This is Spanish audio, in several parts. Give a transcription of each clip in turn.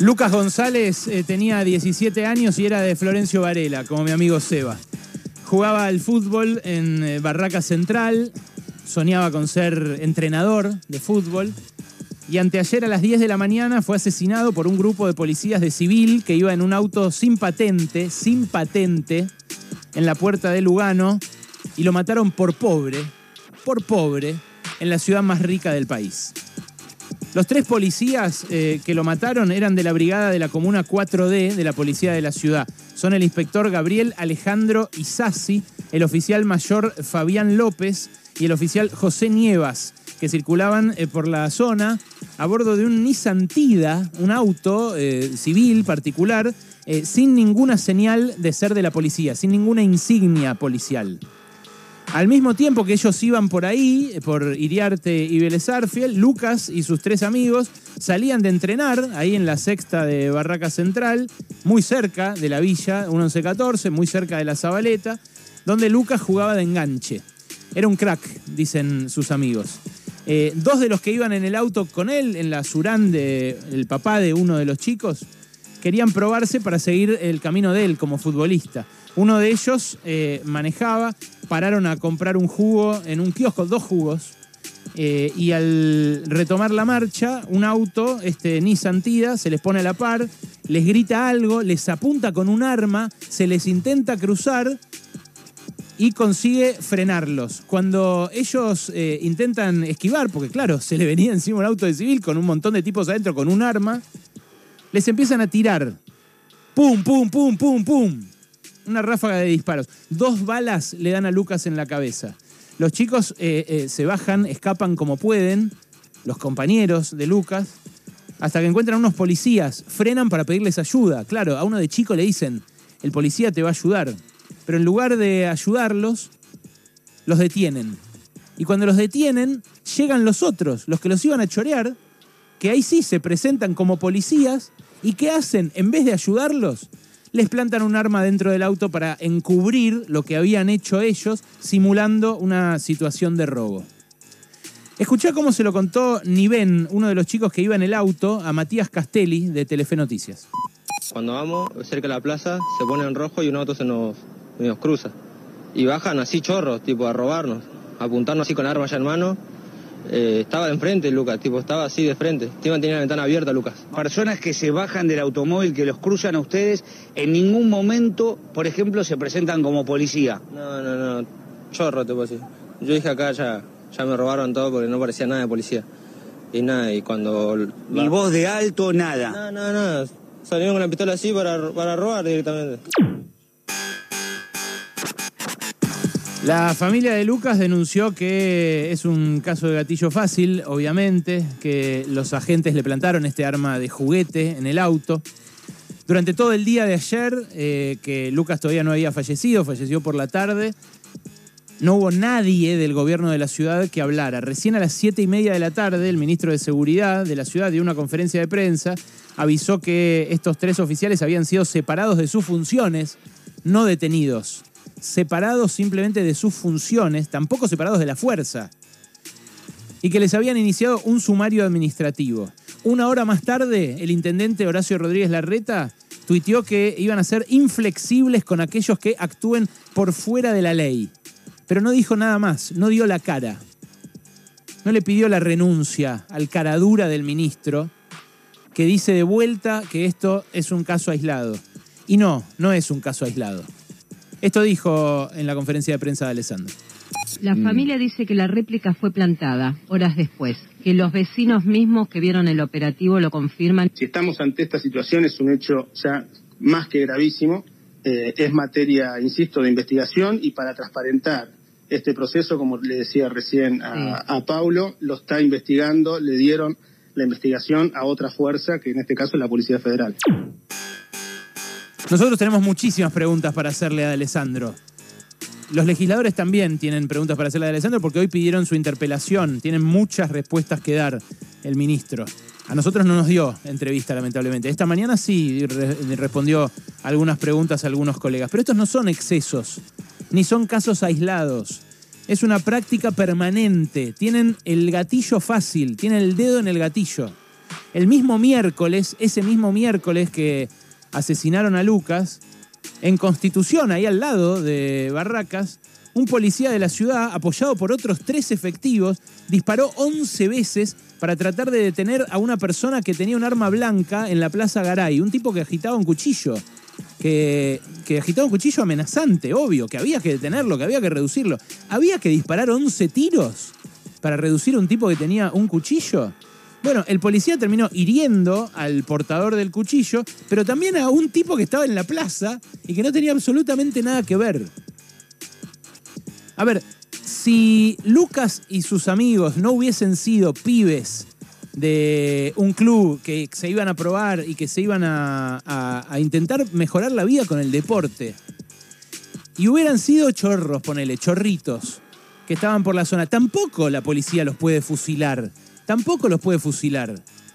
Lucas González eh, tenía 17 años y era de Florencio Varela, como mi amigo Seba. Jugaba al fútbol en eh, Barraca Central, soñaba con ser entrenador de fútbol y anteayer a las 10 de la mañana fue asesinado por un grupo de policías de civil que iba en un auto sin patente, sin patente, en la puerta de Lugano y lo mataron por pobre, por pobre, en la ciudad más rica del país. Los tres policías eh, que lo mataron eran de la brigada de la comuna 4D de la policía de la ciudad. Son el inspector Gabriel Alejandro Isasi, el oficial mayor Fabián López y el oficial José Nievas, que circulaban eh, por la zona a bordo de un Nissan Tida, un auto eh, civil particular, sin ninguna señal de ser de la policía, sin ninguna insignia policial. Al mismo tiempo que ellos iban por ahí, por Iriarte y Vélez Lucas y sus tres amigos salían de entrenar ahí en la sexta de Barraca Central, muy cerca de la villa, 1114, muy cerca de la Zabaleta, donde Lucas jugaba de enganche. Era un crack, dicen sus amigos. Eh, dos de los que iban en el auto con él, en la Surán del papá de uno de los chicos, querían probarse para seguir el camino de él como futbolista. Uno de ellos eh, manejaba, pararon a comprar un jugo en un kiosco, dos jugos, eh, y al retomar la marcha, un auto, este Nissan Tida, se les pone a la par, les grita algo, les apunta con un arma, se les intenta cruzar y consigue frenarlos. Cuando ellos eh, intentan esquivar, porque claro, se le venía encima un auto de civil con un montón de tipos adentro con un arma, les empiezan a tirar. ¡Pum, pum, pum, pum, pum! Una ráfaga de disparos. Dos balas le dan a Lucas en la cabeza. Los chicos eh, eh, se bajan, escapan como pueden, los compañeros de Lucas, hasta que encuentran unos policías, frenan para pedirles ayuda. Claro, a uno de chico le dicen, el policía te va a ayudar. Pero en lugar de ayudarlos, los detienen. Y cuando los detienen, llegan los otros, los que los iban a chorear, que ahí sí se presentan como policías y ¿qué hacen? En vez de ayudarlos, les plantan un arma dentro del auto para encubrir lo que habían hecho ellos, simulando una situación de robo. Escuchá cómo se lo contó Niven, uno de los chicos que iba en el auto, a Matías Castelli de Telefe Noticias. Cuando vamos cerca de la plaza, se pone en rojo y un auto se nos, nos cruza. Y bajan así chorros, tipo a robarnos, a apuntarnos así con arma ya en mano eh, estaba de enfrente, Lucas, tipo, estaba así de frente. Tenía la ventana abierta, Lucas. Personas que se bajan del automóvil, que los cruzan a ustedes, en ningún momento, por ejemplo, se presentan como policía. No, no, no, chorro puedo decir. Yo dije acá ya, ya me robaron todo porque no parecía nada de policía. Y nada, y cuando... Ni voz de alto, nada. No, no, no. Salieron con la pistola así para, para robar directamente. La familia de Lucas denunció que es un caso de gatillo fácil, obviamente, que los agentes le plantaron este arma de juguete en el auto. Durante todo el día de ayer, eh, que Lucas todavía no había fallecido, falleció por la tarde, no hubo nadie del gobierno de la ciudad que hablara. Recién a las siete y media de la tarde, el ministro de Seguridad de la ciudad dio una conferencia de prensa, avisó que estos tres oficiales habían sido separados de sus funciones, no detenidos separados simplemente de sus funciones, tampoco separados de la fuerza, y que les habían iniciado un sumario administrativo. Una hora más tarde, el intendente Horacio Rodríguez Larreta tuiteó que iban a ser inflexibles con aquellos que actúen por fuera de la ley. Pero no dijo nada más, no dio la cara. No le pidió la renuncia al caradura del ministro, que dice de vuelta que esto es un caso aislado. Y no, no es un caso aislado. Esto dijo en la conferencia de prensa de Alessandro. La mm. familia dice que la réplica fue plantada horas después, que los vecinos mismos que vieron el operativo lo confirman. Si estamos ante esta situación es un hecho ya más que gravísimo, eh, es materia, insisto, de investigación y para transparentar este proceso, como le decía recién a, a Paulo, lo está investigando, le dieron la investigación a otra fuerza, que en este caso es la Policía Federal. Nosotros tenemos muchísimas preguntas para hacerle a Alessandro. Los legisladores también tienen preguntas para hacerle a Alessandro porque hoy pidieron su interpelación. Tienen muchas respuestas que dar el ministro. A nosotros no nos dio entrevista, lamentablemente. Esta mañana sí respondió algunas preguntas a algunos colegas. Pero estos no son excesos, ni son casos aislados. Es una práctica permanente. Tienen el gatillo fácil, tienen el dedo en el gatillo. El mismo miércoles, ese mismo miércoles que asesinaron a Lucas, en Constitución, ahí al lado de Barracas, un policía de la ciudad, apoyado por otros tres efectivos, disparó 11 veces para tratar de detener a una persona que tenía un arma blanca en la Plaza Garay, un tipo que agitaba un cuchillo, que, que agitaba un cuchillo amenazante, obvio, que había que detenerlo, que había que reducirlo. Había que disparar 11 tiros para reducir a un tipo que tenía un cuchillo. Bueno, el policía terminó hiriendo al portador del cuchillo, pero también a un tipo que estaba en la plaza y que no tenía absolutamente nada que ver. A ver, si Lucas y sus amigos no hubiesen sido pibes de un club que se iban a probar y que se iban a, intentar mejorar la vida con el deporte, y hubieran sido chorros, ponele, chorritos, que estaban por la zona, tampoco la policía los puede fusilar tampoco los puede fusilar.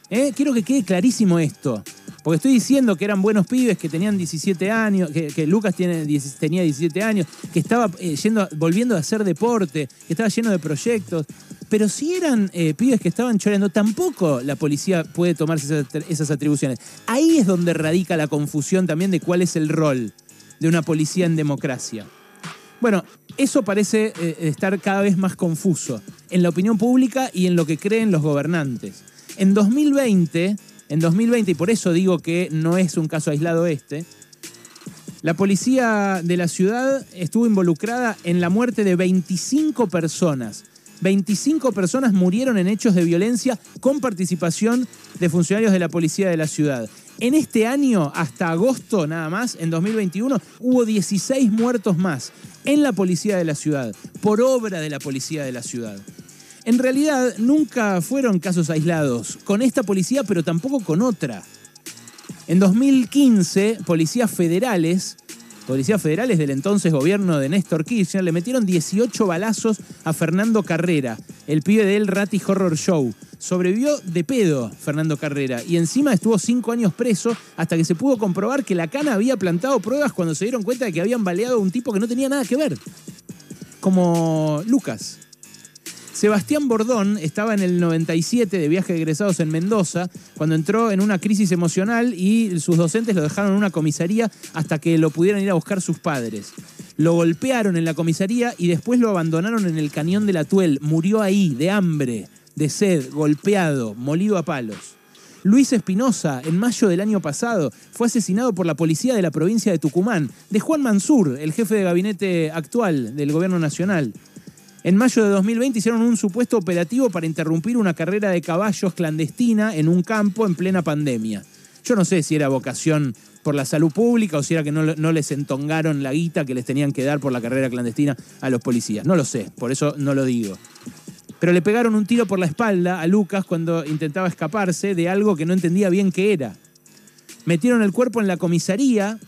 ¿eh? Quiero que quede clarísimo esto. Porque estoy diciendo que eran buenos pibes, que tenían 17 años, que, Lucas tiene, tenía 17 años, que estaba eh, yendo, volviendo a hacer deporte, que estaba lleno de proyectos. Pero si eran eh, pibes que estaban choreando, tampoco la policía puede tomarse esas, atribuciones. Ahí es donde radica la confusión también de cuál es el rol de una policía en democracia. Bueno, eso parece estar cada vez más confuso en la opinión pública y en lo que creen los gobernantes. En 2020, en 2020, y por eso digo que no es un caso aislado este, la policía de la ciudad estuvo involucrada en la muerte de 25 personas. 25 personas murieron en hechos de violencia con participación de funcionarios de la policía de la ciudad. En este año, hasta agosto nada más, en 2021, hubo 16 muertos más en la policía de la ciudad, por obra de la policía de la ciudad. En realidad, nunca fueron casos aislados con esta policía, pero tampoco con otra. En 2015, policías federales, policías federales del entonces gobierno de Néstor Kirchner, le metieron 18 balazos a Fernando Carrera, el pibe del Ratty Horror Show. Sobrevivió de pedo Fernando Carrera y encima estuvo cinco años preso hasta que se pudo comprobar que la cana había plantado pruebas cuando se dieron cuenta de que habían baleado a un tipo que no tenía nada que ver. Como Lucas. Sebastián Bordón estaba en el 97 de viaje de egresados en Mendoza cuando entró en una crisis emocional y sus docentes lo dejaron en una comisaría hasta que lo pudieran ir a buscar sus padres. Lo golpearon en la comisaría y después lo abandonaron en el cañón de la Tuel. Murió ahí, de hambre, de sed, golpeado, molido a palos. Luis Espinosa, en mayo del año pasado, fue asesinado por la policía de la provincia de Tucumán, de Juan Mansur, el jefe de gabinete actual del gobierno nacional. En mayo de 2020 hicieron un supuesto operativo para interrumpir una carrera de caballos clandestina en un campo en plena pandemia. Yo no sé si era vocación por la salud pública o si era que no, no, les entongaron la guita que les tenían que dar por la carrera clandestina a los policías. No lo sé, por eso no lo digo. Pero le pegaron un tiro por la espalda a Lucas cuando intentaba escaparse de algo que no entendía bien qué era. Metieron el cuerpo en la comisaría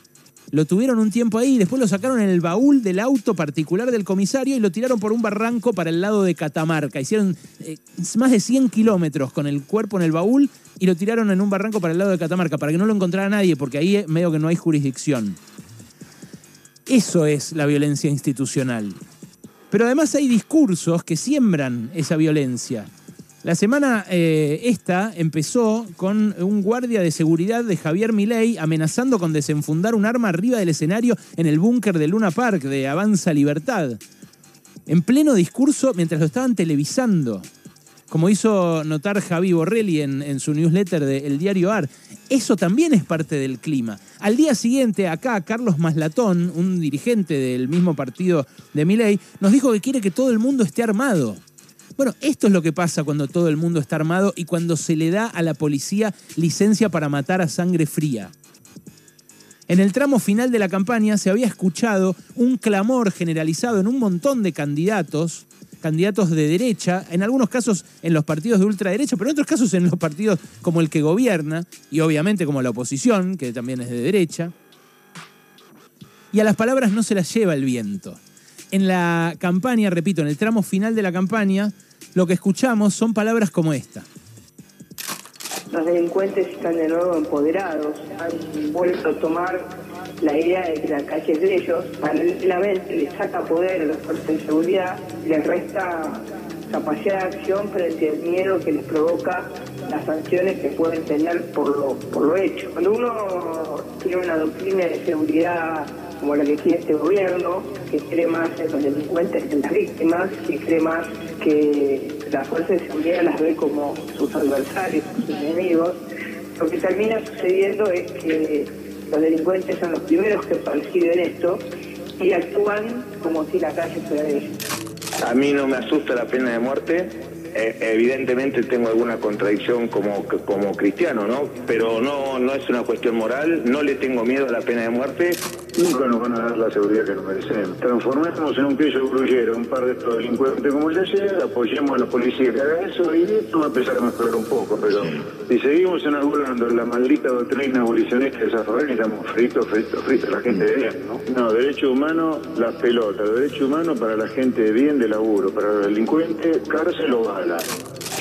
lo tuvieron un tiempo ahí, después lo sacaron en el baúl del auto particular del comisario y lo tiraron por un barranco para el lado de Catamarca. Hicieron eh, más de 100 kilómetros con el cuerpo en el baúl y lo tiraron en un barranco para el lado de Catamarca, para que no lo encontrara nadie, porque ahí medio que no hay jurisdicción. Eso es la violencia institucional. Pero además hay discursos que siembran esa violencia. La semana eh, esta empezó con un guardia de seguridad de Javier Milei amenazando con desenfundar un arma arriba del escenario en el búnker de Luna Park de Avanza Libertad. En pleno discurso mientras lo estaban televisando. Como hizo notar Javi Borrelli en, su newsletter de Diario AR. Eso también es parte del clima. Al día siguiente, acá, Carlos Maslatón, un dirigente del mismo partido de Milei, nos dijo que quiere que todo el mundo esté armado. Bueno, esto es lo que pasa cuando todo el mundo está armado y cuando se le da a la policía licencia para matar a sangre fría. En el tramo final de la campaña se había escuchado un clamor generalizado en un montón de candidatos, candidatos de derecha, en algunos casos en los partidos de ultraderecha, pero en otros casos en los partidos como el que gobierna, y obviamente como la oposición, que también es de derecha. Y a las palabras no se las lleva el viento. En la campaña, repito, en el tramo final de la campaña, lo que escuchamos son palabras como esta. Los delincuentes están de nuevo empoderados, han vuelto a tomar la idea de que la calle de ellos, paralelamente les saca poder a los fuerzas de seguridad, les resta capacidad de acción frente al miedo que les provoca las sanciones que pueden tener por lo, por lo hecho. Cuando uno tiene una doctrina de seguridad como la que tiene este gobierno, que cree más en los delincuentes que en las víctimas, que cree más que las fuerzas de seguridad las ve como sus adversarios, sus enemigos, lo que termina sucediendo es que los delincuentes son los primeros que perciben esto y actúan como si la calle fuera de ellos. A mí no me asusta la pena de muerte. Eh, evidentemente tengo alguna contradicción como, como cristiano, ¿no? Pero no, no es una cuestión moral, no le tengo miedo a la pena de muerte. Nunca nos van a dar la seguridad que nos merecemos. Transformemos en un pillo grullero un par de estos delincuentes como de ayer, apoyemos a la policía que haga eso y esto va a empezar a mejorar un poco. Pero si seguimos inaugurando la maldita doctrina abolicionista de Zaffaroni, estamos fritos, fritos, fritos, la gente de bien, ¿no? No, derecho humano, las pelotas. Derecho humano para la gente de bien de laburo, para los delincuentes, cárcel o bala.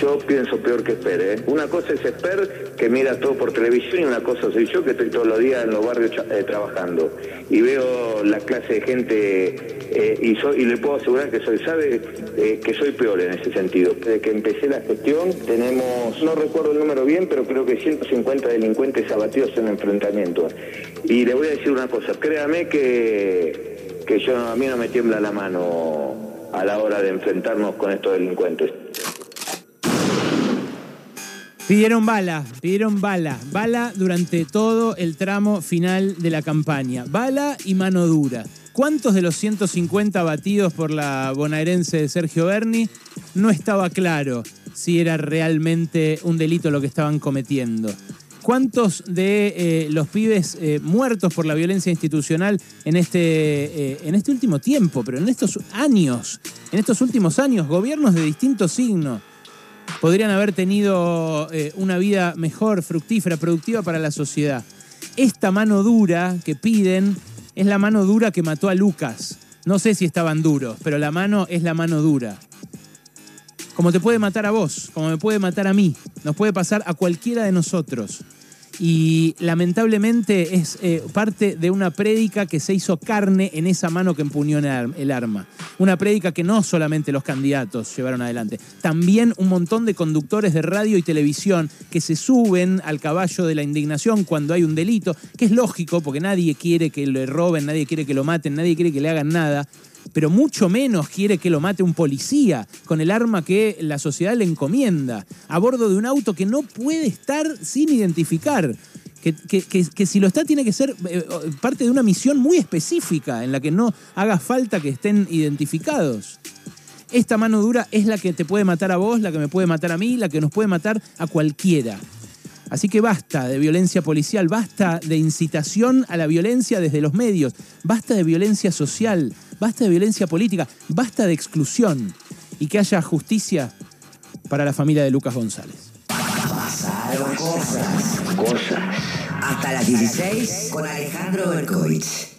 Yo pienso peor que Esper, ¿eh? Una cosa es Esper, que mira todo por televisión, y una cosa soy yo, que estoy todos los días en los barrios eh, trabajando. Y veo la clase de gente, eh, y, soy, y le puedo asegurar que soy, sabe, eh, que soy peor en ese sentido. Desde que empecé la gestión, tenemos, no recuerdo el número bien, pero creo que 150 delincuentes abatidos en enfrentamientos. Y le voy a decir una cosa, créame que, que yo, a mí no me tiembla la mano a la hora de enfrentarnos con estos delincuentes. Pidieron bala, pidieron bala, bala durante todo el tramo final de la campaña. Bala y mano dura. ¿Cuántos de los 150 batidos por la bonaerense de Sergio Berni no estaba claro si era realmente un delito lo que estaban cometiendo? ¿Cuántos de eh, los pibes eh, muertos por la violencia institucional en este, eh, en este último tiempo, pero en estos años, en estos últimos años, gobiernos de distintos signos, podrían haber tenido eh, una vida mejor, fructífera, productiva para la sociedad. Esta mano dura que piden es la mano dura que mató a Lucas. No sé si estaban duros, pero la mano es la mano dura. Como te puede matar a vos, como me puede matar a mí, nos puede pasar a cualquiera de nosotros y lamentablemente es eh, parte de una prédica que se hizo carne en esa mano que empuñó el arma. Una prédica que no solamente los candidatos llevaron adelante, también un montón de conductores de radio y televisión que se suben al caballo de la indignación cuando hay un delito, que es lógico porque nadie quiere que le roben, nadie quiere que lo maten, nadie quiere que le hagan nada, pero mucho menos quiere que lo mate un policía con el arma que la sociedad le encomienda, a bordo de un auto que no puede estar sin identificar. Que, si lo está tiene que ser eh, parte de una misión muy específica en la que no haga falta que estén identificados. Esta mano dura es la que te puede matar a vos, la que me puede matar a mí, la que nos puede matar a cualquiera. Así que basta de violencia policial, basta de incitación a la violencia desde los medios, basta de violencia social, basta de violencia política, basta de exclusión y que haya justicia para la familia de Lucas González. Pasaron cosas. Cosas. Hasta las 16 con Alejandro Berkovich.